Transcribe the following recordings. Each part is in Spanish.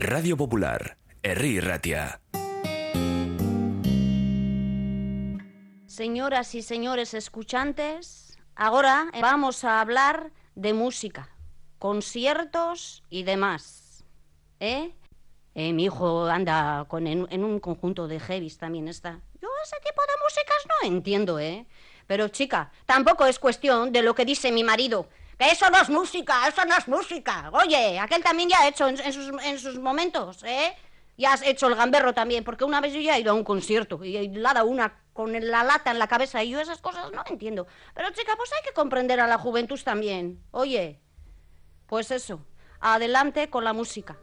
Radio Popular, Herri Ratia. Señoras y señores escuchantes, ahora vamos a hablar de música, conciertos y demás. ¿Eh? Eh, mi hijo anda con, en, en un conjunto de heavies también está. Yo ese tipo de músicas no entiendo, ¿eh? Pero chica, tampoco es cuestión de lo que dice mi marido. Que eso no es música, eso no es música. Oye, aquel también ya ha hecho en, en sus, en sus momentos, ¿eh? Ya has hecho el gamberro también, porque una vez yo ya he ido a un concierto y ha dado una con la lata en la cabeza y yo esas cosas no entiendo. Pero chica, pues hay que comprender a la juventud también. Oye, pues eso, adelante con la música.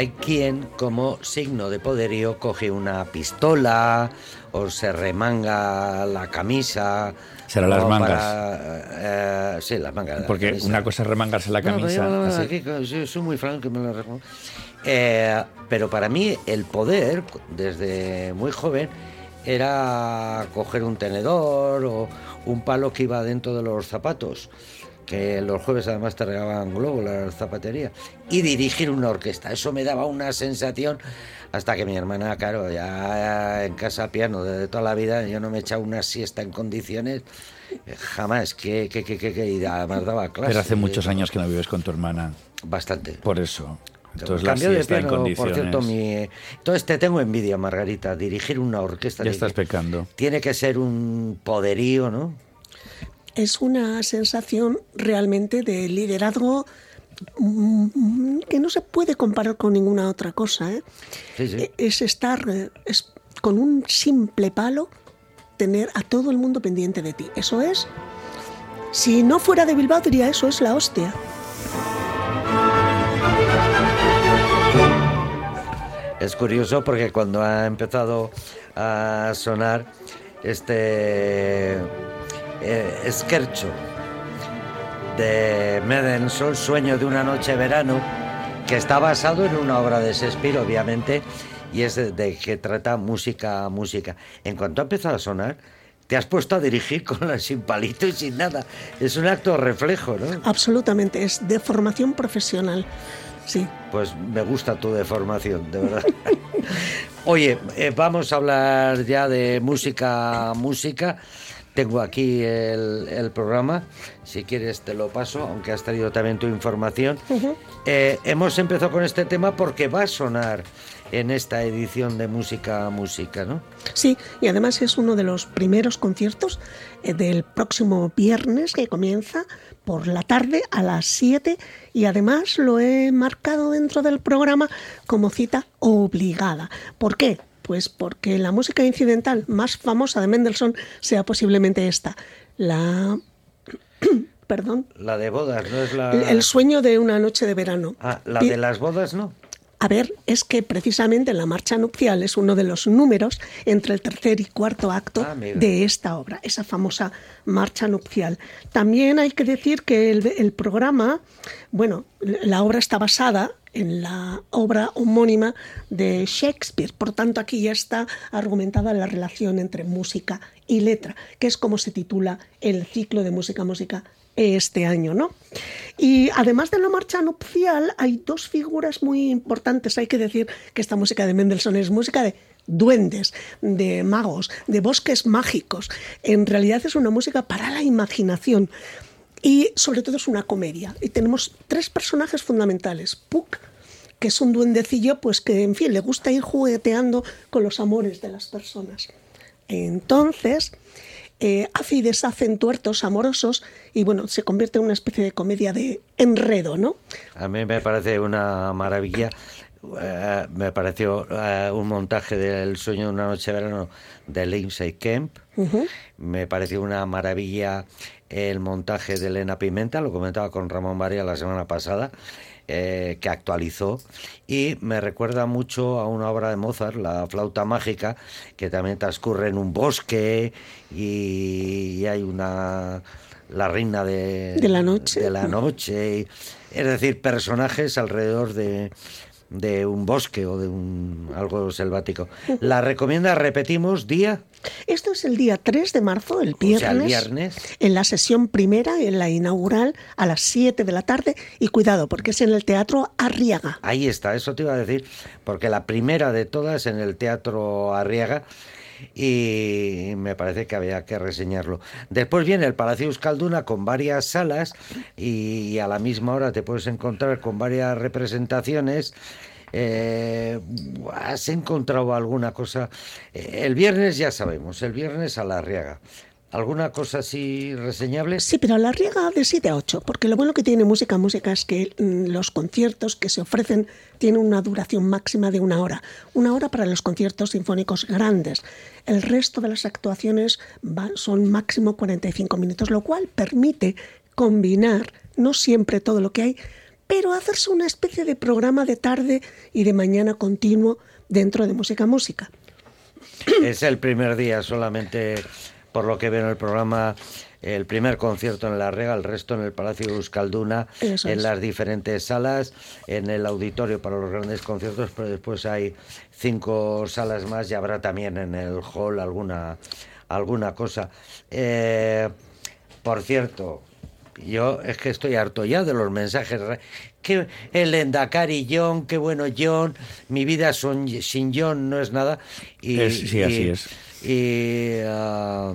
Hay quien, como signo de poderío, coge una pistola o se remanga la camisa. Será las mangas. para, eh, sí, las mangas. la Porque una cosa es remangarse la No, camisa. yo, así. aquí, yo soy muy franco que me lo remongo. Eh, pero para mí el poder, desde muy joven, era coger un tenedor o un palo que iba dentro de los zapatos, que los jueves además te regalaban globo la zapatería, y dirigir una orquesta. Eso me daba una sensación hasta que mi hermana, claro, ya en casa piano desde toda la vida, yo no me echaba una siesta en condiciones. eh, Jamás, que, que, que, que, y además daba clases. Pero hace muchos años que no vives con tu hermana. Bastante. Por eso. Entonces Cambio de en piano, por cierto, mi... Entonces te tengo envidia, Margarita, dirigir una orquesta. Ya estás que- pecando. Tiene que ser un poderío, ¿no? Es una sensación realmente de liderazgo mm, que no se puede comparar con ninguna otra cosa. ¿eh? Sí, sí. E- Es estar eh, es, con un simple palo, tener a todo el mundo pendiente de ti. Eso es, si no fuera de Bilbao diría eso es la hostia. Es curioso porque cuando ha empezado a sonar este eh, Esquercho de Mendelssohn, Sueño de una noche verano, que está basado en una obra de Shakespeare, obviamente, y es de, de que trata música, música. En cuanto ha empezado a sonar, te has puesto a dirigir con la sin palito y sin nada. Es un acto reflejo, ¿no? Absolutamente, es de formación profesional. Sí. Pues me gusta tu deformación, de verdad. Oye, eh, vamos a hablar ya de música, música. Tengo aquí el, el programa, si quieres te lo paso, aunque has traído también tu información. Eh, hemos empezado con este tema porque va a sonar en esta edición de Música, Música, ¿no? Sí, y además es uno de los primeros conciertos eh, del próximo viernes que comienza por la tarde a las 7 y además lo he marcado dentro del programa como cita obligada. ¿Por qué? Pues porque la música incidental más famosa de Mendelssohn sea posiblemente esta, la... Perdón. La de bodas, ¿no es la... El sueño de una noche de verano. Ah, la de las bodas, ¿no? A ver, es que precisamente la marcha nupcial es uno de los números entre el tercer y cuarto acto Ah, de esta obra, esa famosa marcha nupcial. También hay que decir que el, el programa, bueno, la obra está basada en la obra homónima de Shakespeare, por tanto aquí ya está argumentada la relación entre música y letra, que es como se titula el ciclo de música música este año, ¿no? Y además de la marcha nupcial, hay dos figuras muy importantes. Hay que decir que esta música de Mendelssohn es música de duendes, de magos, de bosques mágicos. En realidad es una música para la imaginación y sobre todo es una comedia. Y tenemos tres personajes fundamentales. Puck, que es un duendecillo, pues que en fin le gusta ir jugueteando con los amores de las personas. Entonces, eh, hace y deshace entuertos amorosos y bueno, se convierte en una especie de comedia de enredo, ¿no? A mí me parece una maravilla. eh, me pareció eh, un montaje del sueño de una noche de verano de Lindsay Kemp. Me pareció una maravilla el montaje de Elena Pimenta, lo comentaba con Ramón María la semana pasada, eh, que actualizó. Y me recuerda mucho a una obra de Mozart, La flauta mágica, que también transcurre en un bosque y, y hay una la reina de, De la noche. de la noche, y- es decir, personajes alrededor de, de un bosque o de un algo selvático. La recomienda, repetimos, día, Esto es el día 3 de marzo, el o sea, viernes, el viernes. en la sesión primera, en la inaugural, a las 7 de la tarde. Y cuidado, porque es en el Teatro Arriaga. Ahí está, eso te iba a decir, porque la primera de todas en el Teatro Arriaga y me parece que había que reseñarlo. Después viene el Palacio Euskalduna con varias salas y a la misma hora te puedes encontrar con varias representaciones. Eh, ¿Has encontrado alguna cosa? Eh, el viernes ya sabemos, el viernes a la Arriaga. ¿Alguna cosa así reseñable? Sí, pero la Arriaga de 7 a 8, porque lo bueno que tiene música música es que mm, los conciertos que se ofrecen tienen una duración máxima de una hora. Una hora para los conciertos sinfónicos grandes. El resto de las actuaciones va- son máximo 45 minutos, lo cual permite combinar no siempre todo lo que hay, pero hacerse una especie de programa de tarde y de mañana continuo dentro de música música. Es el primer día solamente, por lo que veo en el programa, el primer concierto en La Rega, el resto en el Palacio Euskalduna, Eso en las diferentes salas, en el auditorio para los grandes conciertos, pero después hay cinco salas más y habrá también en el hall alguna, alguna cosa. Eh, por cierto, yo es que estoy harto ya de los mensajes. Que el Endacari John, qué bueno John, mi vida son, sin John no es nada. Y, Es- sí, así es. Y, ah,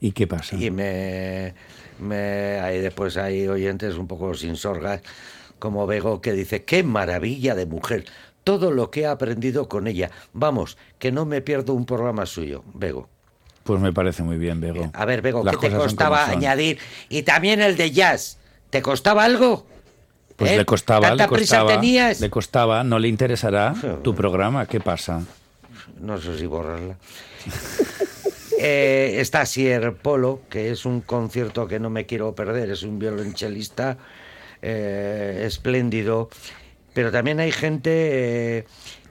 ¿Y qué pasa? y me, me hay después hay oyentes un poco sin sorgas, como Bego, que dice, qué maravilla de mujer, todo lo que he aprendido con ella. Vamos, que no me pierdo un programa suyo, Bego. Pues me parece muy bien, Bego. A ver, Bego, Las ¿qué te costaba añadir? Y también el de jazz. ¿Te costaba algo? Pues ¿Eh? le costaba, ¿Tanta le costaba, prisa tenías? le costaba, no le interesará tu programa, ¿qué pasa? No sé si borrarla. Eh, está Sier Polo, que es un concierto que no me quiero perder, es un violonchelista eh, espléndido, pero también hay gente eh,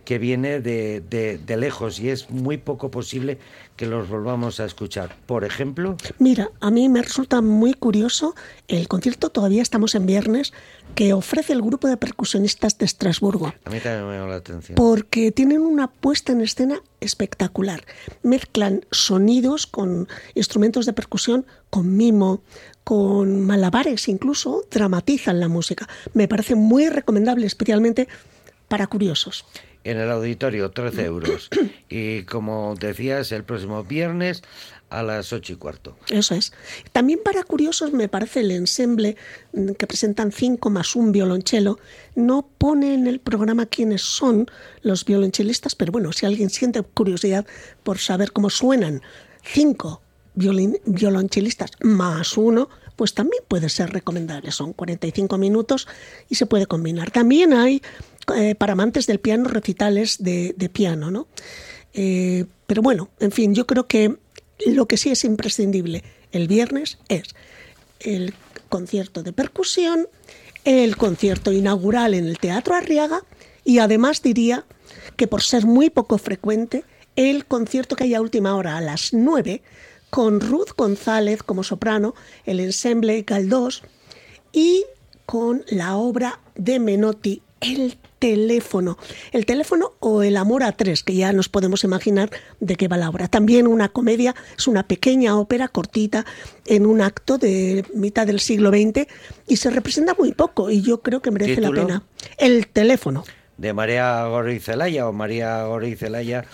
que viene de, de- de lejos y es muy poco posible que los volvamos a escuchar. Por ejemplo, Mira, a mí me resulta muy curioso el concierto, todavía estamos en viernes, que ofrece el grupo de percusionistas de Estrasburgo, a mí también me llama la atención. porque tienen una puesta en escena espectacular. Mezclan sonidos con instrumentos de percusión, con mimo, con malabares, incluso dramatizan la música. Me parece muy recomendable, especialmente para curiosos. En el auditorio, 13 euros. Y como decías, el próximo viernes a las 8 y cuarto. Eso es. También para curiosos me parece el ensemble mm, que presentan cinco más un violonchelo. No pone en el programa quiénes son los violonchelistas, pero bueno, si alguien siente curiosidad por saber cómo suenan cinco violin- violonchelistas más uno, pues también puede ser recomendable. Son 45 minutos y se puede combinar. También hay eh, para amantes del piano recitales de, piano, ¿no? Eh, pero bueno, en fin, yo creo que lo que sí es imprescindible el viernes es el concierto de percusión, el concierto inaugural en el Teatro Arriaga y además diría que por ser muy poco frecuente, el concierto que hay a última hora a las 9 con Ruth González como soprano, el ensemble Galdós y con la obra de Menotti, El teléfono. El teléfono o El amor a tres, que ya nos podemos imaginar de qué va la obra. También una comedia, es una pequeña ópera cortita en un acto de mitad del siglo XX y se representa muy poco y yo creo que merece la pena. El teléfono. de María Gori Celaya o María Gori Celaya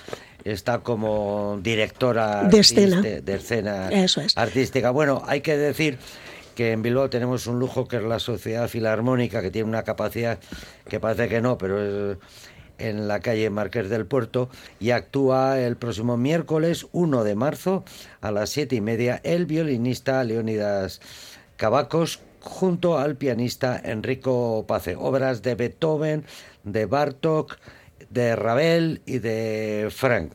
está como directora De escena. de escena Eso es. artística. Bueno, hay que decir que en Bilbao tenemos un lujo que es la Sociedad Filarmónica, que tiene una capacidad que parece que no, pero es en la calle Marqués del Puerto y actúa el próximo miércoles 1 de marzo a las siete y media el violinista Leónidas Cavacos junto al pianista Enrico Pace. Obras de Beethoven, de Bartok, de Ravel y de Frank.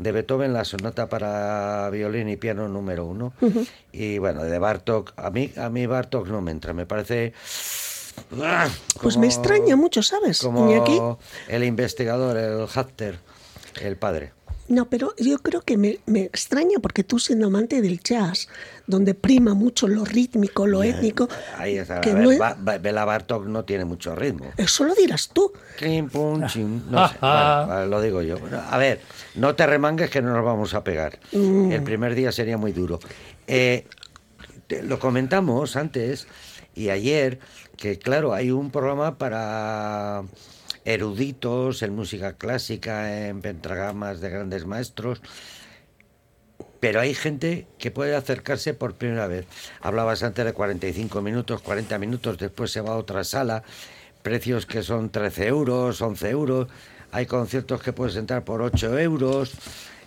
De Beethoven la sonata para violín y piano número uno. Y bueno, de Bartok, a mí, a mí Bartok no me entra, me parece... ¡ah! Pues me extraña mucho, ¿sabes? Como el investigador, el Hatter, el padre. No, pero yo creo que me, me extraña porque tú siendo amante del jazz, donde prima mucho lo rítmico, lo étnico, Ahí está. que a no ver, es- Ba- Ba- Bela Bartok no tiene mucho ritmo. eso lo dirás tú. Clim, pum, chim, no sé, vale, lo digo yo. Bueno, a ver, no te remangues que no nos vamos a pegar. Mm. El primer día sería muy duro. Eh, te- lo comentamos antes y ayer, que claro, hay un programa para eruditos en música clásica, en pentagramas de grandes maestros, pero hay gente que puede acercarse por primera vez. Hablabas antes de 45 minutos, 40 minutos, después se va a otra sala, precios que son 13 euros, 11 euros, hay conciertos que puedes entrar por 8 euros.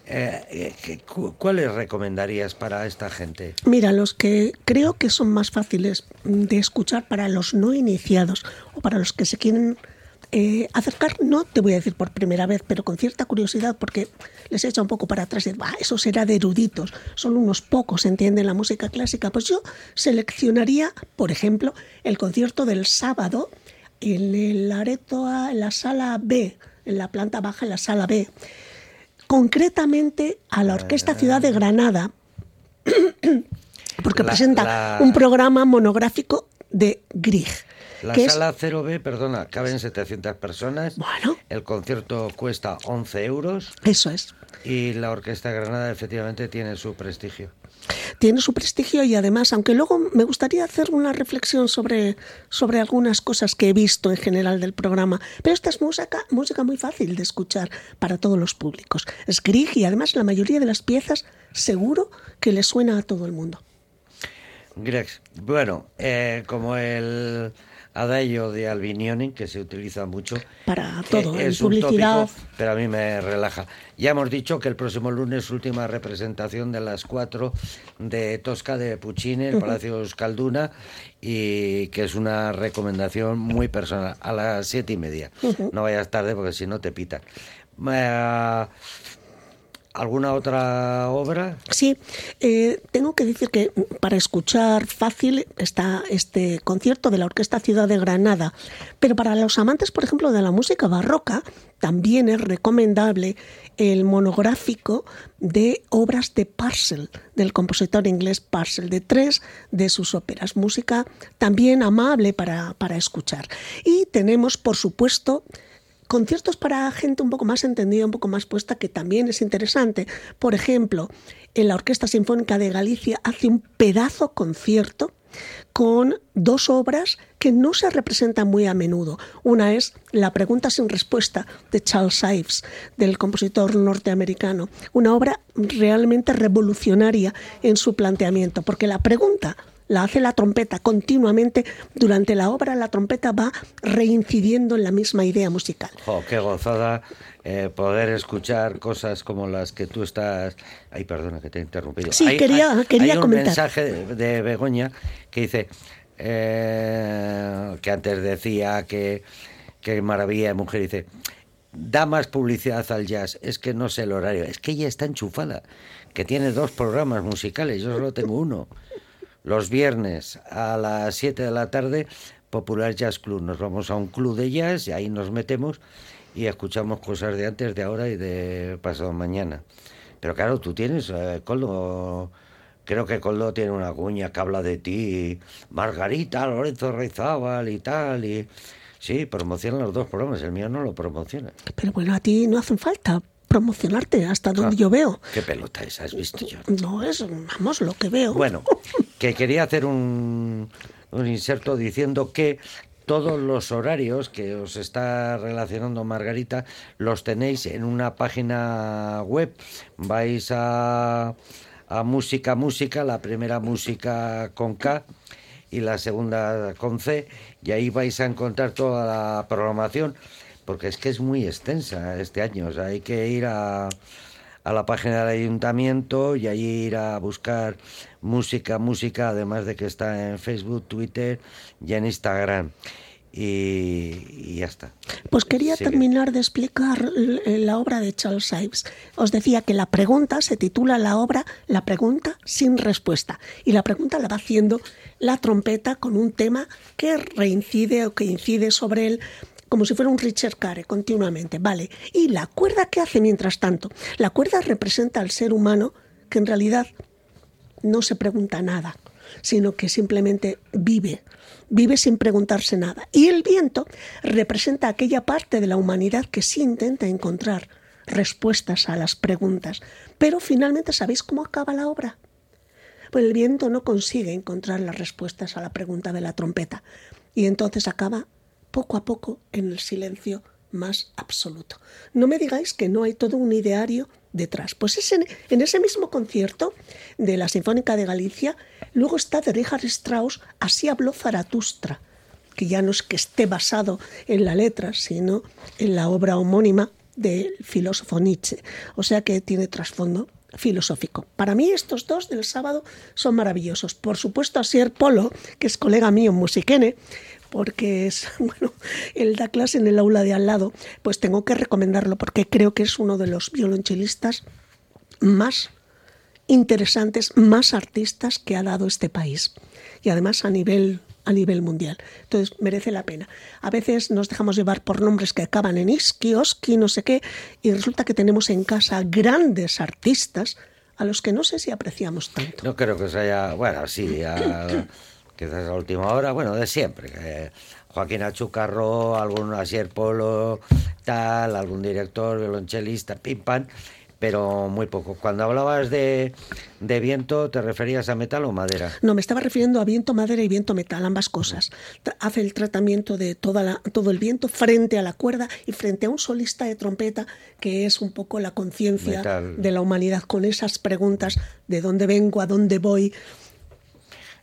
Eh, eh, ¿qué- cu- ¿Cuáles recomendarías para esta gente? Mira, los que creo que son más fáciles de escuchar para los no iniciados o para los que se quieren eh, acercar, no te voy a decir por primera vez, pero con cierta curiosidad, porque les echa un poco para atrás y "Bah, eso será de eruditos, son unos pocos entienden la música clásica. Pues yo seleccionaría, por ejemplo, el concierto del sábado en el Areto, A, en la sala B, en la planta baja, en la sala B, concretamente a la Orquesta Ciudad de Granada, porque La- presenta la- un programa monográfico de Grieg. La que es- sala 0B, perdona, caben 700 personas. Bueno. El concierto cuesta 11 euros eso es. y la Orquesta de Granada efectivamente tiene su prestigio. Tiene su prestigio y además, aunque luego me gustaría hacer una reflexión sobre, sobre algunas cosas que he visto en general del programa, pero esta es música, música muy fácil de escuchar para todos los públicos. Es Grieg y además la mayoría de las piezas seguro que le suena a todo el mundo. Grex, bueno, eh, como el adagio de Albinioni, que se utiliza mucho. Para todo, en es un publicidad. tópico, pero a mí me relaja. Ya hemos dicho que el próximo lunes, última representación de las cuatro de Tosca de Puccini, el Palacio Euskalduna, y que es una recomendación muy personal, a las siete y media. No vayas tarde porque si no te pitan. Eh, ¿Alguna otra obra? Sí, eh, tengo que decir que para escuchar fácil está este concierto de la Orquesta Ciudad de Granada, pero para los amantes, por ejemplo, de la música barroca, también es recomendable el monográfico de obras de Parcel, del compositor inglés Parcel, de tres de sus óperas. Música también amable para, para escuchar. Y tenemos, por supuesto, conciertos para gente un poco más entendida, un poco más puesta, que también es interesante. Por ejemplo, en la Orquesta Sinfónica de Galicia hace un pedazo concierto con dos obras que no se representan muy a menudo. Una es La pregunta sin respuesta de Charles Ives, del compositor norteamericano. Una obra realmente revolucionaria en su planteamiento, porque la pregunta la hace la trompeta continuamente. Durante la obra la trompeta va reincidiendo en la misma idea musical. Jo, qué gozada eh, poder escuchar cosas como las que tú estás. Ay, perdona que te he interrumpido. Sí, quería- quería hay un comentar. mensaje de, de Begoña que dice eh, que antes decía que, que maravilla de mujer. Dice, da más publicidad al jazz. Es que no sé el horario. Es que ella está enchufada, que tiene dos programas musicales. Yo solo tengo uno. Los viernes a las 7 de la tarde, Popular Jazz Club. Nos vamos a un club de jazz y ahí nos metemos y escuchamos cosas de antes, de ahora y de pasado mañana. Pero claro, tú tienes, eh, Coldo, creo que Coldo tiene una cuña que habla de ti, Margarita, Lorenzo Reizábal y tal, y sí, promocionan los dos programas, el mío no lo promociona. Pero bueno, a ti no hacen falta promocionarte hasta donde Ah, yo veo. ¿Qué pelota esa has visto yo? No es, vamos, lo que veo. Bueno, que quería hacer un, un inserto diciendo que todos los horarios que os está relacionando Margarita los tenéis en una página web. Vais a, a Música Música, la primera música con K y la segunda con C, y ahí vais a encontrar toda la programación, porque es que es muy extensa este año, hay que ir a, a la página del ayuntamiento y ahí ir a buscar música, música, además de que está en Facebook, Twitter y en Instagram. y, y ya está. Pues quería Sigue. terminar de explicar l- la obra de Charles Ives. Os decía que la pregunta se titula la obra La pregunta sin respuesta. Y la pregunta la va haciendo la trompeta con un tema que reincide o que incide sobre él como si fuera un Richard Care continuamente. Vale. Y la cuerda que hace mientras tanto. La cuerda representa al ser humano que en realidad no se pregunta nada, sino que simplemente vive, vive sin preguntarse nada. Y el viento representa aquella parte de la humanidad que sí intenta encontrar respuestas a las preguntas. Pero finalmente, ¿sabéis cómo acaba la obra? Pues el viento no consigue encontrar las respuestas a la pregunta de la trompeta y entonces acaba poco a poco en el silencio más absoluto. No me digáis que no hay todo un ideario detrás. Pues es en, en ese mismo concierto de la Sinfónica de Galicia, luego está de Richard Strauss, Así habló Zaratustra, que ya no es que esté basado en la letra, sino en la obra homónima del filósofo Nietzsche. O sea que tiene trasfondo filosófico. Para mí estos dos del sábado son maravillosos. Por supuesto, Asier Polo, que es colega mío en Musiquene, porque es, bueno, él da clase en el aula de al lado, pues tengo que recomendarlo porque creo que es uno de los violonchelistas más interesantes, más artistas que ha dado este país. Y además a nivel a nivel mundial. Entonces merece la pena. A veces nos dejamos llevar por nombres que acaban en Iski, Oski, no sé qué, y resulta que tenemos en casa grandes artistas a los que no sé si apreciamos tanto. No creo que se haya, bueno, sí, a- quizás a última hora, bueno, de siempre. Joaquín Achucarro, algún Asier Polo, tal, algún director, violonchelista, pim pam, pero muy poco. Cuando hablabas de, de viento, ¿te referías a metal o madera? No, me estaba refiriendo a viento madera y viento metal, ambas cosas. Tra- Hace el tratamiento de toda la- todo el viento frente a la cuerda y frente a un solista de trompeta que es un poco la conciencia de la humanidad con esas preguntas de dónde vengo, a dónde voy.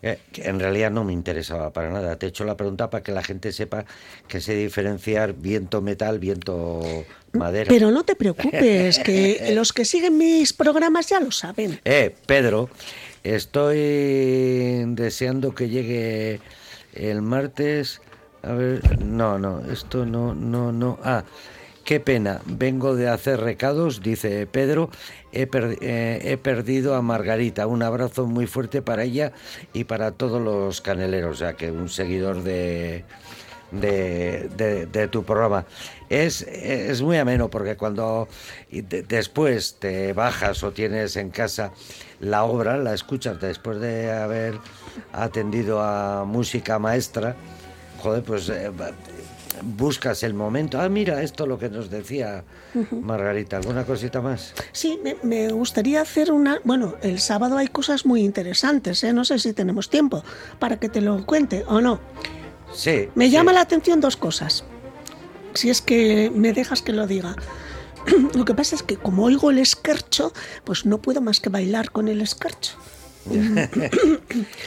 Eh, que en realidad no me interesaba para nada. Te he hecho la pregunta para que la gente sepa que sé diferenciar viento metal, viento madera. Pero no te preocupes, que los que siguen mis programas ya lo saben. Eh, Pedro, estoy deseando que llegue el martes. A ver, no, no, esto no, no, no. Ah, qué pena. Vengo de hacer recados, dice Pedro. Eh, he perdido a Margarita. Un abrazo muy fuerte para ella y para todos los caneleros. Sea, que un seguidor de, de, de- de tu programa. Es, es muy ameno porque cuando después te bajas o tienes en casa la obra, la escuchas después de haber atendido a música maestra, joder, pues eh, buscas el momento. Ah, mira, esto lo que nos decía Margarita. ¿Alguna cosita más? Sí, me, me gustaría hacer una... Bueno, el sábado hay cosas muy interesantes, ¿eh? no sé si tenemos tiempo para que te lo cuente o no. Sí. Me sí. llama la atención dos cosas. Si es que me dejas que lo diga. Lo que pasa es que como oigo el escarcho, pues no puedo más que bailar con el escarcho.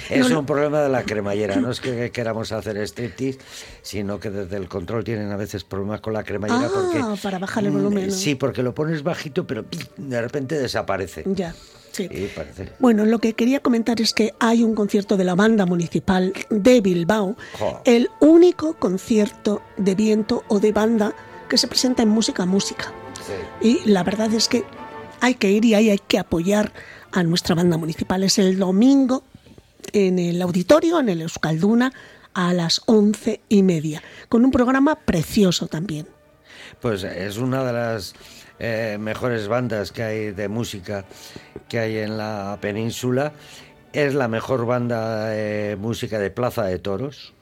Es un problema de la cremallera. No es que queramos hacer striptease, sino que desde el control tienen a veces problemas con la cremallera. Ah, porque, para bajar el mm, volumen, ¿no? Sí, porque lo pones bajito, pero de repente desaparece. Ya, sí. Bueno, lo que quería comentar es que hay un concierto de la banda municipal de Bilbao, el único concierto de viento o de banda que se presenta en música música. Sí. Y la verdad es que hay que ir y ahí hay que apoyar a nuestra banda municipal. Es el domingo en el auditorio, en el Euskalduna, a las once y media, con un programa precioso también. Pues es una de las eh, mejores bandas que hay de música que hay en la península. Es la mejor banda de música de Plaza de Toros.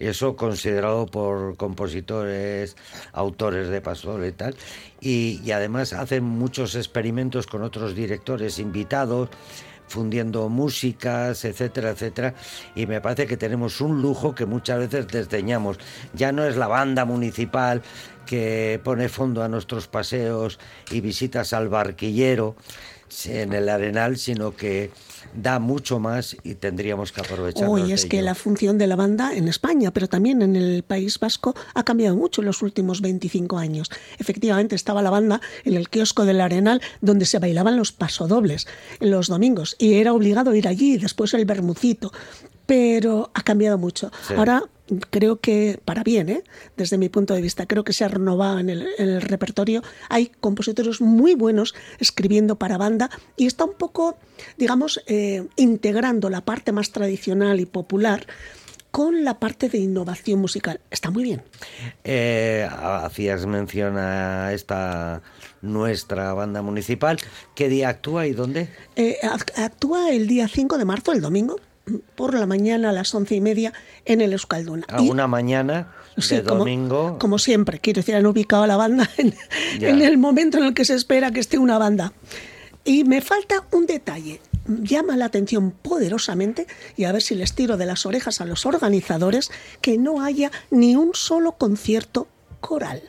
Eso considerado por compositores, autores de Pastor y tal. Y, y además hacen muchos experimentos con otros directores invitados, fundiendo músicas, etcétera, etcétera. Y me parece que tenemos un lujo que muchas veces desdeñamos. Ya no es la banda municipal que pone fondo a nuestros paseos y visitas al barquillero en el Arenal, sino que da mucho más y tendríamos que aprovechar. Hoy es que la función de la banda en España, pero también en el País Vasco, ha cambiado mucho en los últimos 25 años. Efectivamente, estaba la banda en el kiosco del Arenal, donde se bailaban los pasodobles los domingos, y era obligado ir allí, después el bermucito. Pero ha cambiado mucho. Sí. Ahora creo que para bien, ¿eh? desde mi punto de vista, creo que se ha renovado en el, en el repertorio. Hay compositores muy buenos escribiendo para banda y está un poco, digamos, eh, integrando la parte más tradicional y popular con la parte de innovación musical. Está muy bien. Eh, hacías mención a esta nuestra banda municipal. ¿Qué día actúa y dónde? Eh, act- actúa el día 5 de marzo, el domingo, por la mañana a las once y media en el Euskalduna. A Y- una mañana de Sí, domingo. como siempre, quiero decir, han ubicado a la banda en, en el momento en el que se espera que esté una banda. Y me falta un detalle. Llama la atención poderosamente, y a ver si les tiro de las orejas a los organizadores, que no haya ni un solo concierto coral.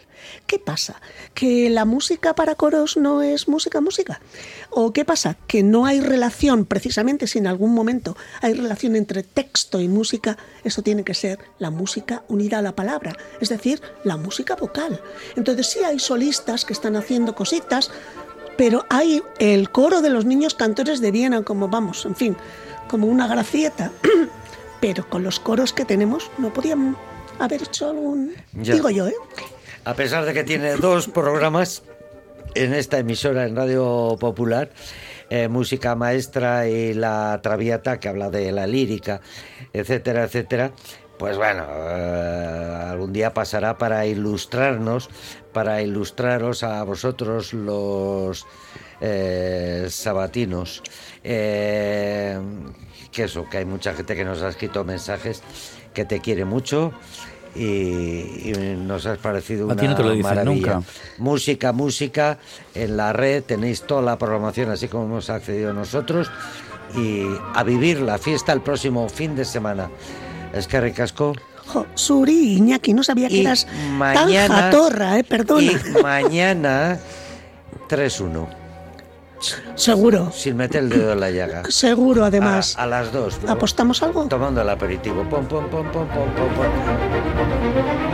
¿Qué pasa? ¿Que la música para coros no es música música? ¿O qué pasa? ¿Que no hay relación, precisamente si en algún momento hay relación entre texto y música? Eso tiene que ser la música unida a la palabra, es decir, la música vocal. Entonces sí hay solistas que están haciendo cositas, pero hay el coro de los niños cantores de Viena, como vamos, en fin, como una gracieta. Pero con los coros que tenemos no podían haber hecho algún... Ya. Digo yo, ¿eh? A pesar de que tiene dos programas en esta emisora en Radio Popular, eh, Música Maestra y La Traviata, que habla de la lírica, etcétera, etcétera, pues bueno, eh, algún día pasará para ilustrarnos, para ilustraros a vosotros los eh, sabatinos. Que eso, que hay mucha gente que nos ha escrito mensajes que te quiere mucho y, y nos has parecido A una ti no te lo dicen maravilla. nunca. Música, música, en la red tenéis toda la programación así como hemos accedido nosotros y a vivir la fiesta el próximo fin de semana. Es que ricasco. Jo, Suri, Iñaki, no sabía que eras mañana- tan jatorra, ¿eh? Perdona. Y mañana 3-1, Seguro, sin meter el dedo en la llaga. seguro además. A, a las 2. ¿Apostamos algo? Tomando el aperitivo. Pom, pom, pom, pom, pom, pom, pom.